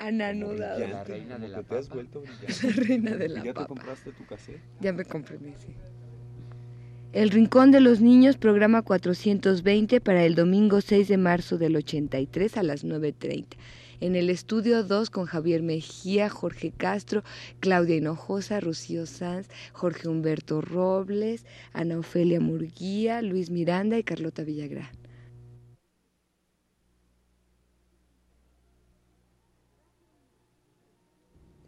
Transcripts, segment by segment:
ananudado. La reina de la te has papa. vuelto brillante. La reina de ¿Y la ¿Ya te papa. compraste tu cassette? Ya me compré mi, sí. El Rincón de los Niños, programa 420 para el domingo 6 de marzo del 83 a las 9.30. En el estudio 2 con Javier Mejía, Jorge Castro, Claudia Hinojosa, Rocío Sanz, Jorge Humberto Robles, Ana Ofelia Murguía, Luis Miranda y Carlota Villagrán.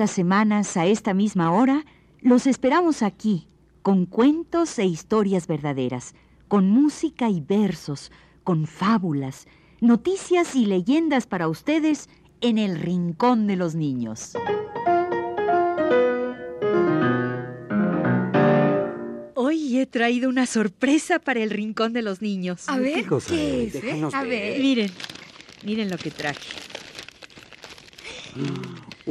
Las semanas a esta misma hora los esperamos aquí, con cuentos e historias verdaderas, con música y versos, con fábulas, noticias y leyendas para ustedes en el Rincón de los Niños. Hoy he traído una sorpresa para el Rincón de los Niños. A ver, cosa ¿qué es? eh? A ver. ver. Miren, miren lo que traje.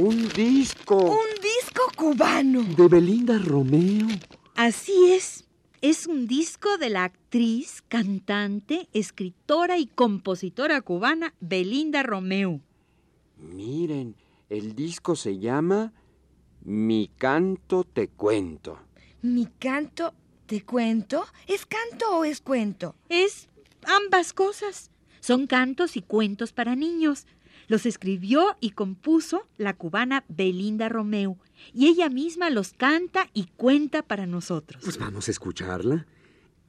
Un disco Un disco cubano. de Belinda Romeo. Así es. Es un disco de la actriz, cantante, escritora y compositora cubana Belinda Romeu. Miren, el disco se llama Mi canto te cuento. Mi canto, ¿te cuento? ¿Es canto o es cuento? Es ambas cosas. Son cantos y cuentos para niños. Los escribió y compuso la cubana Belinda Romeu y ella misma los canta y cuenta para nosotros. Pues vamos a escucharla.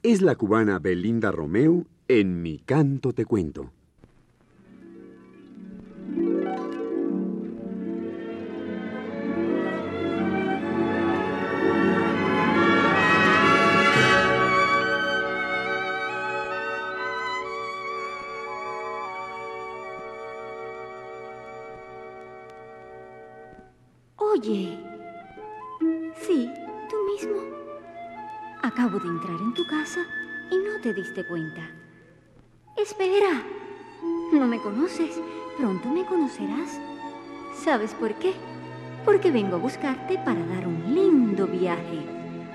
Es la cubana Belinda Romeu en Mi canto te cuento. Oye. Sí, tú mismo. Acabo de entrar en tu casa y no te diste cuenta. Espera. No me conoces. Pronto me conocerás. ¿Sabes por qué? Porque vengo a buscarte para dar un lindo viaje.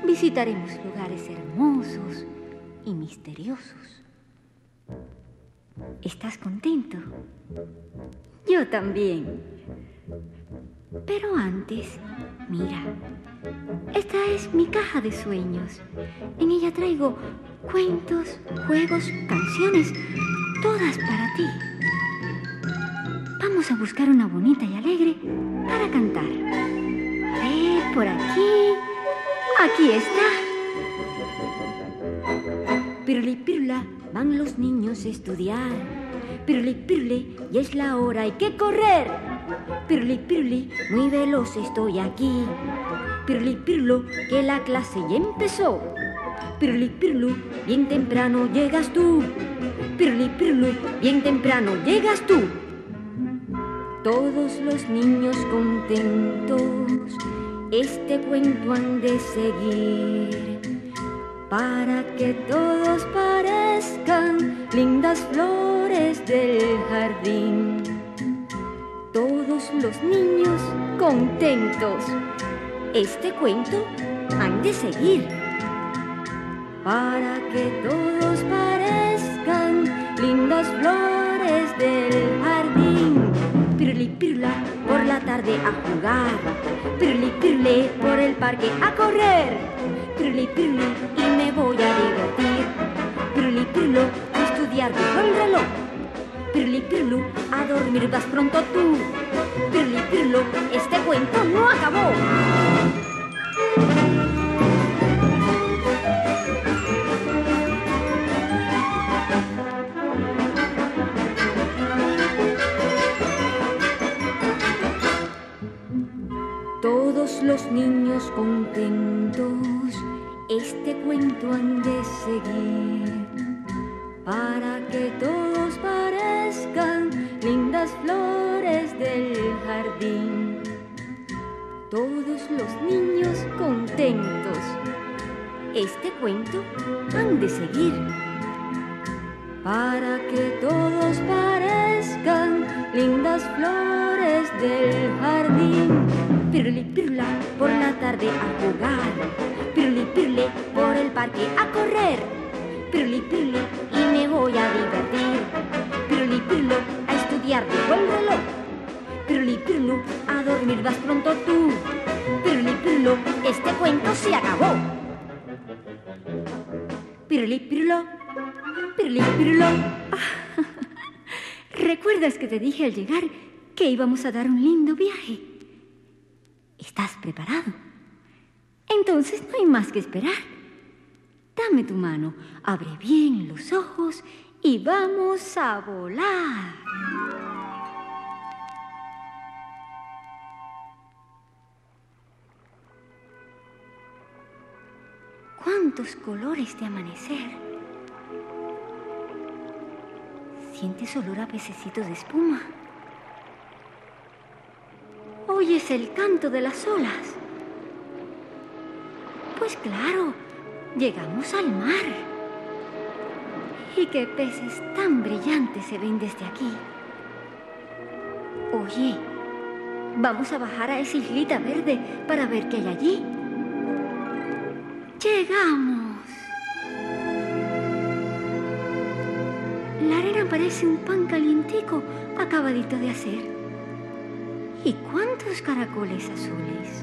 Visitaremos lugares hermosos y misteriosos. ¿Estás contento? Yo también. Pero antes, mira, esta es mi caja de sueños. En ella traigo cuentos, juegos, canciones, todas para ti. Vamos a buscar una bonita y alegre para cantar. Ve por aquí. Aquí está. Piruli, pirula, van los niños a estudiar. Piruli, piruli, ya es la hora, hay que correr. Piruli, piruli, muy veloz estoy aquí. Piruli, pirlo, que la clase ya empezó. Piruli, pirlu, bien temprano llegas tú. Piruli, pirlu, bien temprano llegas tú. Todos los niños contentos este cuento han de seguir para que todos parezcan lindas flores del jardín. Los niños contentos. Este cuento han de seguir. Para que todos parezcan lindas flores del jardín. Pirli pirla por la tarde a jugar, pirli pirle por el parque a correr, pirli pirli y me voy a divertir, pirli pirlo a estudiar el reloj, pirli pirlu a dormir vas pronto tú, pirli pirlo este cuento no acabó. Todos los niños contentos este cuento han de seguir para lindas flores del jardín. Todos los niños contentos. Este cuento han de seguir para que todos parezcan lindas flores del jardín. Pirli pirla por la tarde a jugar, pirli pirle por el parque a correr, pirli pirli y me voy a divertir. Pirli, pirlo, a estudiar dijo el reloj. Pirlo, a dormir vas pronto tú. Pirlo, este cuento se acabó. Pirlo, pirli, pirlo. ¿Recuerdas que te dije al llegar que íbamos a dar un lindo viaje? ¿Estás preparado? Entonces no hay más que esperar. Dame tu mano, abre bien los ojos y vamos a volar. ¿Cuántos colores de amanecer? ¿Sientes olor a pececitos de espuma? ¿Oyes el canto de las olas? Pues claro, llegamos al mar. ¿Y qué peces tan brillantes se ven desde aquí? Oye, vamos a bajar a esa islita verde para ver qué hay allí. Llegamos. La arena parece un pan calientico acabadito de hacer. ¿Y cuántos caracoles azules?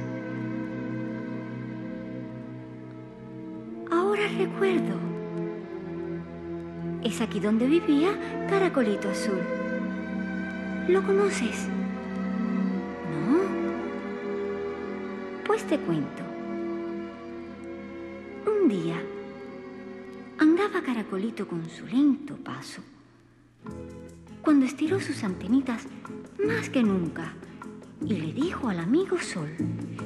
Ahora recuerdo. Es aquí donde vivía Caracolito Azul. ¿Lo conoces? ¿No? Pues te cuento. Un día andaba Caracolito con su lento paso. Cuando estiró sus antenitas más que nunca y le dijo al amigo Sol,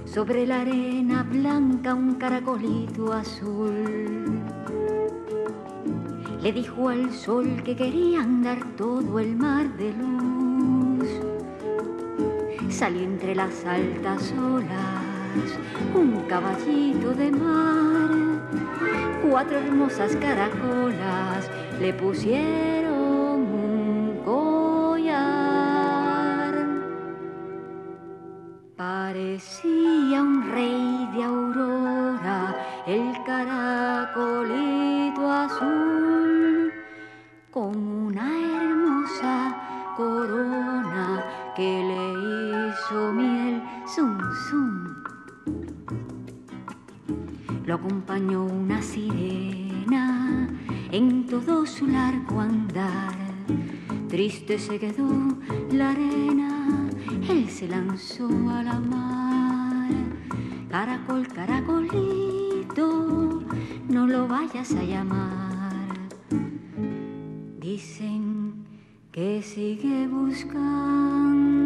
sobre la arena blanca un caracolito azul. Le dijo al sol que quería andar todo el mar de luz. Salió entre las altas olas un caballito de mar. Cuatro hermosas caracolas le pusieron un collar. Parecía un rey de aurora, el caracolito azul, con una hermosa corona que le hizo miel, zum, zum. Lo acompañó una sirena en todo su largo andar. Triste se quedó la arena, él se lanzó a la mar. Caracol, caracolito, no lo vayas a llamar. Dicen que sigue buscando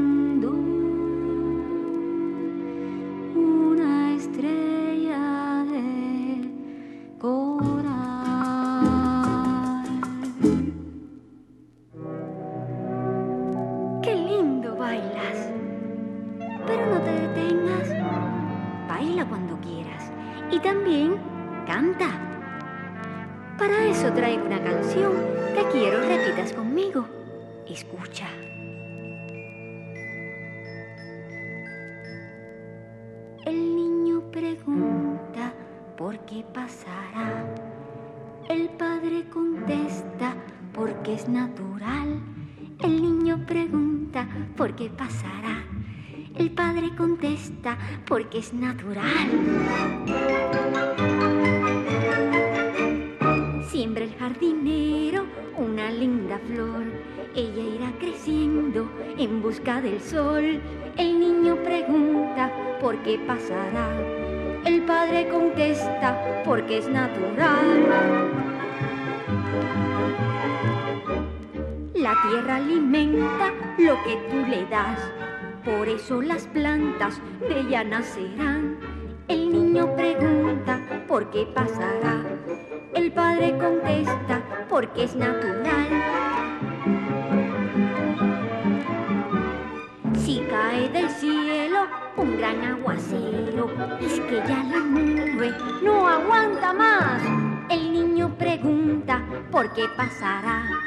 pregunta por qué pasará. El padre contesta porque es natural. Siembra el jardinero una linda flor. Ella irá creciendo en busca del sol. El niño pregunta por qué pasará. El padre contesta porque es natural. La tierra alimenta lo que tú le das. Por eso las plantas de ella nacerán. El niño pregunta por qué pasará. El padre contesta porque es natural. Si cae del cielo un gran aguacero. Es que ya la nube no aguanta más. El niño pregunta por qué pasará.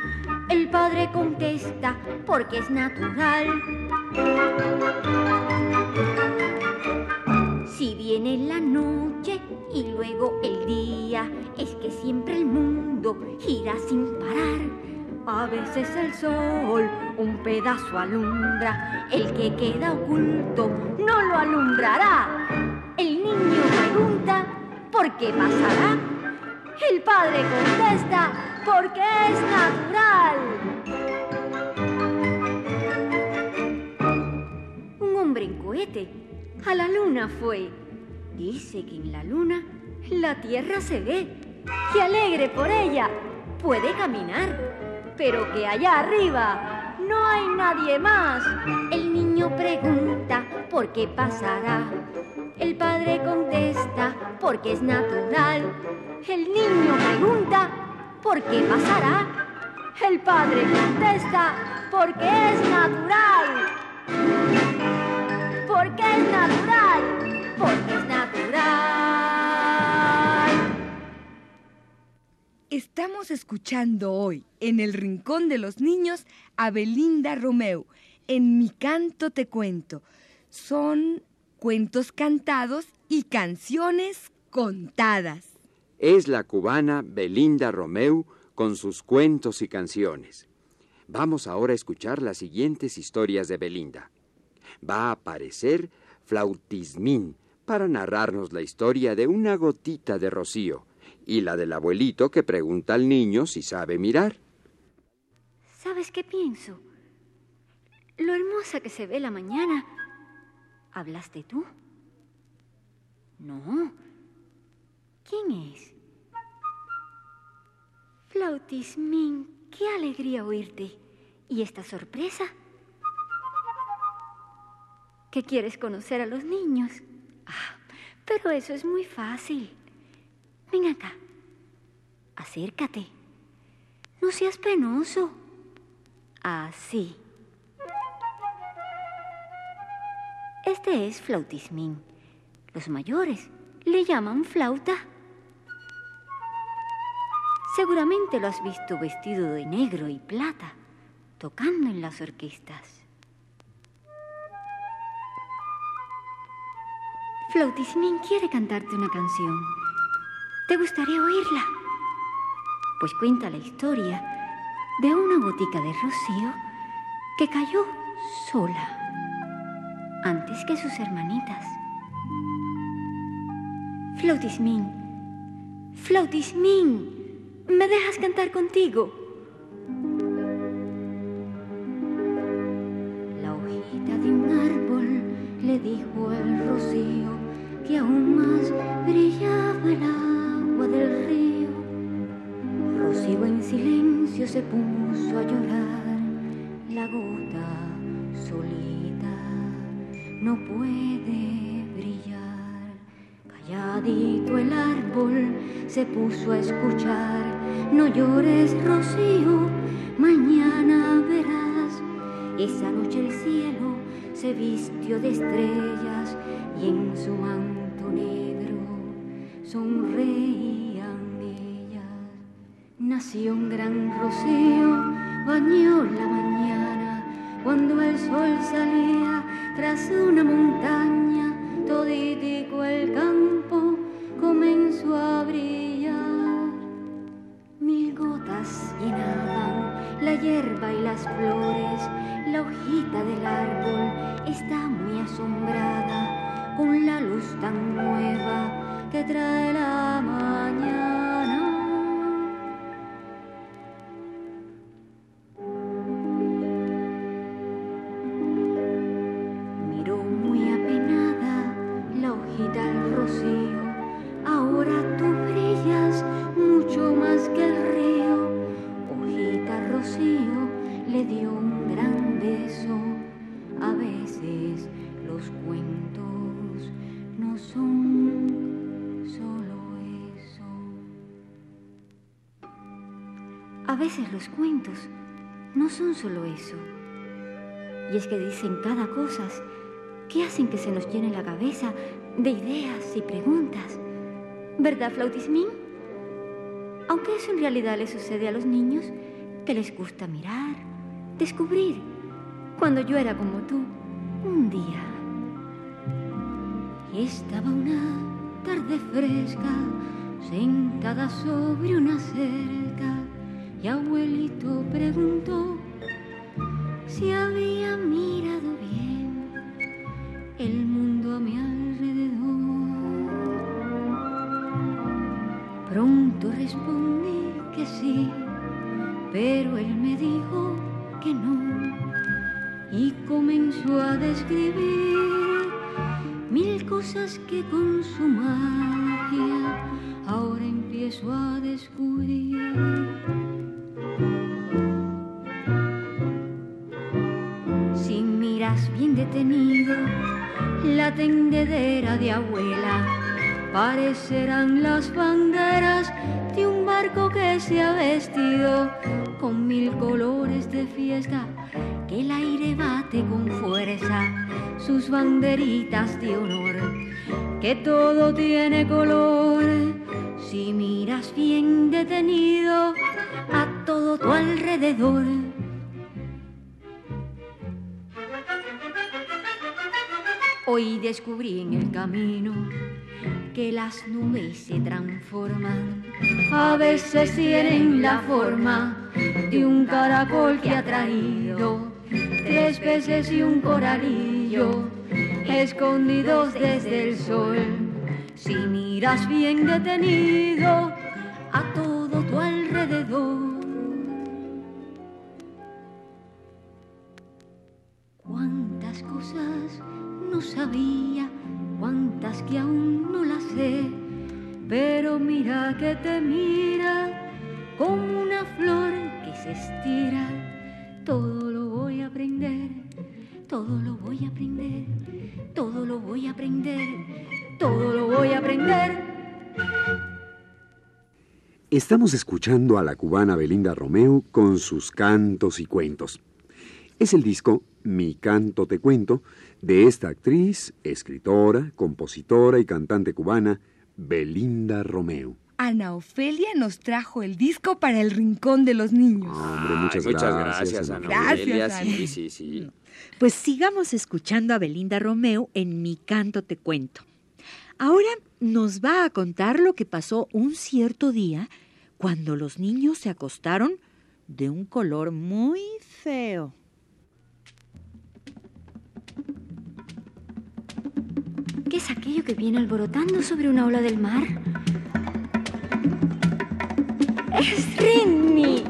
Padre contesta porque es natural. Si viene la noche y luego el día, es que siempre el mundo gira sin parar. A veces el sol un pedazo alumbra, el que queda oculto no lo alumbrará. El niño pregunta, ¿por qué pasará? El padre contesta, porque es natural. En cohete a la luna fue. Dice que en la luna la tierra se ve, que alegre por ella puede caminar, pero que allá arriba no hay nadie más. El niño pregunta por qué pasará. El padre contesta porque es natural. El niño pregunta por qué pasará. El padre contesta porque es natural. Porque es natural. Porque es natural. Estamos escuchando hoy en el Rincón de los Niños a Belinda Romeu. En mi canto te cuento. Son cuentos cantados y canciones contadas. Es la cubana Belinda Romeu con sus cuentos y canciones. Vamos ahora a escuchar las siguientes historias de Belinda. Va a aparecer Flautismín para narrarnos la historia de una gotita de rocío y la del abuelito que pregunta al niño si sabe mirar. ¿Sabes qué pienso? Lo hermosa que se ve la mañana. ¿Hablaste tú? No. ¿Quién es? Flautismín, qué alegría oírte. ¿Y esta sorpresa? ¿Que quieres conocer a los niños? Ah, pero eso es muy fácil. Ven acá. Acércate. No seas penoso. Así. Este es flautismín. Los mayores le llaman flauta. Seguramente lo has visto vestido de negro y plata, tocando en las orquestas. Flautismín quiere cantarte una canción. ¿Te gustaría oírla? Pues cuenta la historia de una gotica de rocío que cayó sola antes que sus hermanitas. Flautismín, Flautismín, ¿me dejas cantar contigo? Se puso a llorar, la gota solita no puede brillar. Calladito el árbol se puso a escuchar, no llores Rocío, mañana verás. Esa noche el cielo se vistió de estrellas y en su manto negro sonreían ellas. Nació un gran rocío, bañó la mañana cuando el sol salía tras una montaña, toditico el campo comenzó a brillar. Mil gotas llenaban la hierba y las flores, la hojita del árbol está muy asombrada con la luz tan nueva que trae la mañana. Solo eso. Y es que dicen cada cosa que hacen que se nos llene la cabeza de ideas y preguntas. ¿Verdad, Flautismín? Aunque eso en realidad le sucede a los niños, que les gusta mirar, descubrir. Cuando yo era como tú, un día, estaba una tarde fresca, sentada sobre una cerca, y abuelito preguntó si había mirado bien el mundo a mi alrededor. Pronto respondí que sí, pero él me dijo que no y comenzó a describir mil cosas que con su magia ahora empiezo a descubrir. La tendedera de abuela, parecerán las banderas de un barco que se ha vestido con mil colores de fiesta, que el aire bate con fuerza, sus banderitas de honor, que todo tiene color. Si miras bien detenido a todo tu alrededor, Hoy descubrí en el camino que las nubes se transforman. A veces tienen la forma de un caracol que ha traído tres peces y un coralillo escondidos desde el sol. Si miras bien detenido a todo tu alrededor. Cuántas cosas no sabía, cuántas que aún no las sé, pero mira que te mira como una flor que se estira. Todo lo voy a aprender, todo lo voy a aprender, todo lo voy a aprender, todo lo voy a aprender. Estamos escuchando a la cubana Belinda Romeo con sus cantos y cuentos. Es el disco Mi canto te cuento de esta actriz, escritora, compositora y cantante cubana Belinda Romeo. Ana Ofelia nos trajo el disco para el Rincón de los Niños. Hombre, muchas, Ay, muchas gracias. gracias, Ana Gracias, Ofelia. Ana. Sí, sí, sí. Pues sigamos escuchando a Belinda Romeo en Mi canto te cuento. Ahora nos va a contar lo que pasó un cierto día cuando los niños se acostaron de un color muy feo. Que viene alborotando sobre una ola del mar? ¡Es Rinni!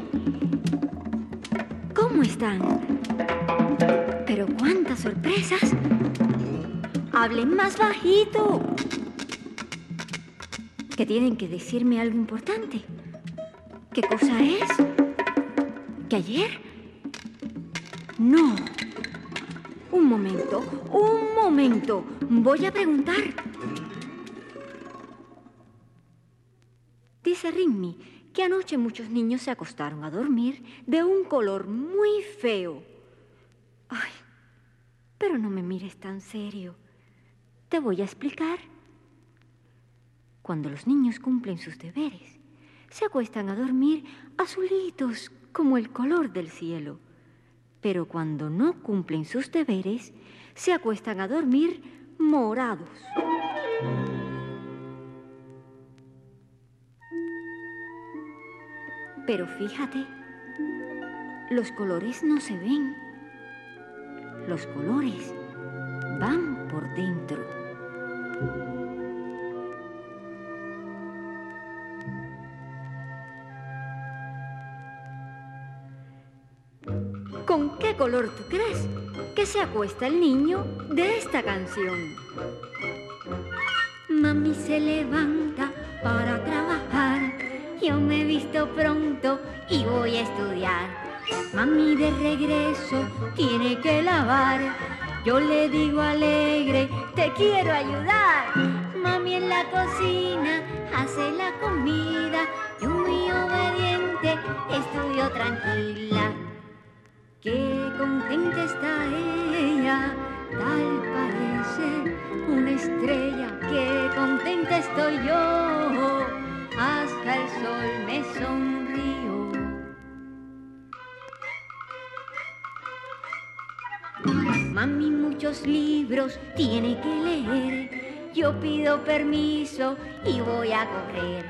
¿Cómo están? Pero cuántas sorpresas. Hablen más bajito. Que tienen que decirme algo importante. ¿Qué cosa es? ¿Que ayer? No. Un momento, un momento. Voy a preguntar. Dice Rimmi que anoche muchos niños se acostaron a dormir de un color muy feo. Ay, pero no me mires tan serio. Te voy a explicar. Cuando los niños cumplen sus deberes, se acuestan a dormir azulitos como el color del cielo. Pero cuando no cumplen sus deberes, se acuestan a dormir morados. Pero fíjate, los colores no se ven. Los colores van por dentro. Color tú crees que se acuesta el niño de esta canción? Mami se levanta para trabajar. Yo me he visto pronto y voy a estudiar. Mami de regreso tiene que lavar. Yo le digo alegre, te quiero ayudar. Mami en la cocina hace la comida. Yo muy obediente estudio tranquila. Qué contenta está ella tal parece una estrella que contenta estoy yo. Hasta el sol me sonrió. Mami muchos libros tiene que leer. Yo pido permiso y voy a correr.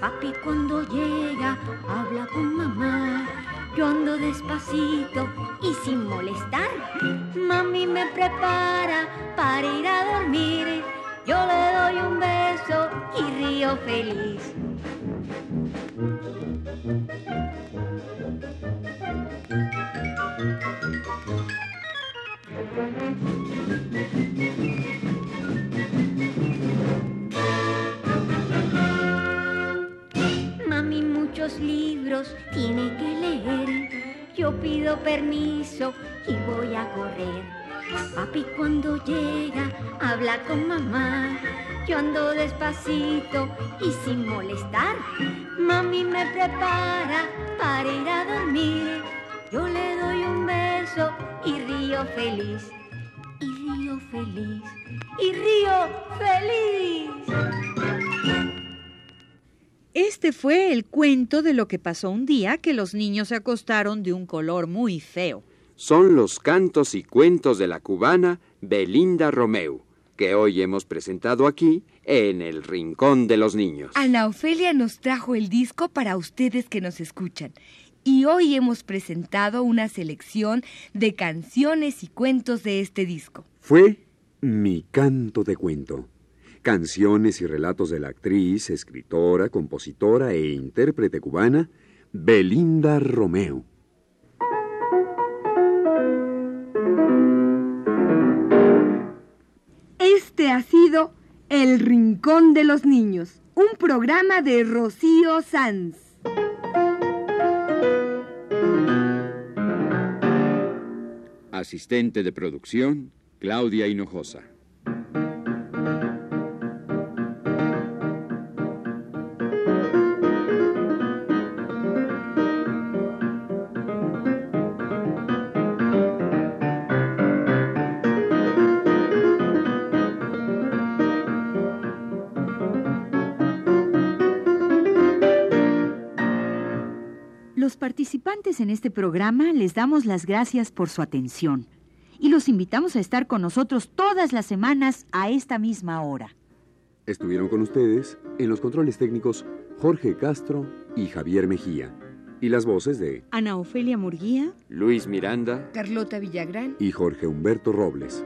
Papi cuando llega habla con mamá. Yo ando despacito y sin molestar. Mami me prepara para ir a dormir. Yo le doy un beso y río feliz. Muchos libros tiene que leer. Yo pido permiso y voy a correr. Papi cuando llega habla con mamá. Yo ando despacito y sin molestar. Mami me prepara para ir a dormir. Yo le doy un beso y río feliz. Y río feliz. Y río feliz. Este fue el cuento de lo que pasó un día que los niños se acostaron de un color muy feo. Son los cantos y cuentos de la cubana Belinda Romeu, que hoy hemos presentado aquí en el Rincón de los Niños. Ana Ofelia nos trajo el disco para ustedes que nos escuchan. Y hoy hemos presentado una selección de canciones y cuentos de este disco. Fue Mi canto de cuento. Canciones y relatos de la actriz, escritora, compositora e intérprete cubana Belinda Romeu. Este ha sido El Rincón de los Niños, un programa de Rocío Sanz. Asistente de producción, Claudia Hinojosa. Participantes en este programa les damos las gracias por su atención y los invitamos a estar con nosotros todas las semanas a esta misma hora. Estuvieron con ustedes en los controles técnicos Jorge Castro y Javier Mejía. Y las voces de Ana Ofelia Murguía, Luis Miranda, Carlota Villagrán. y Jorge Humberto Robles.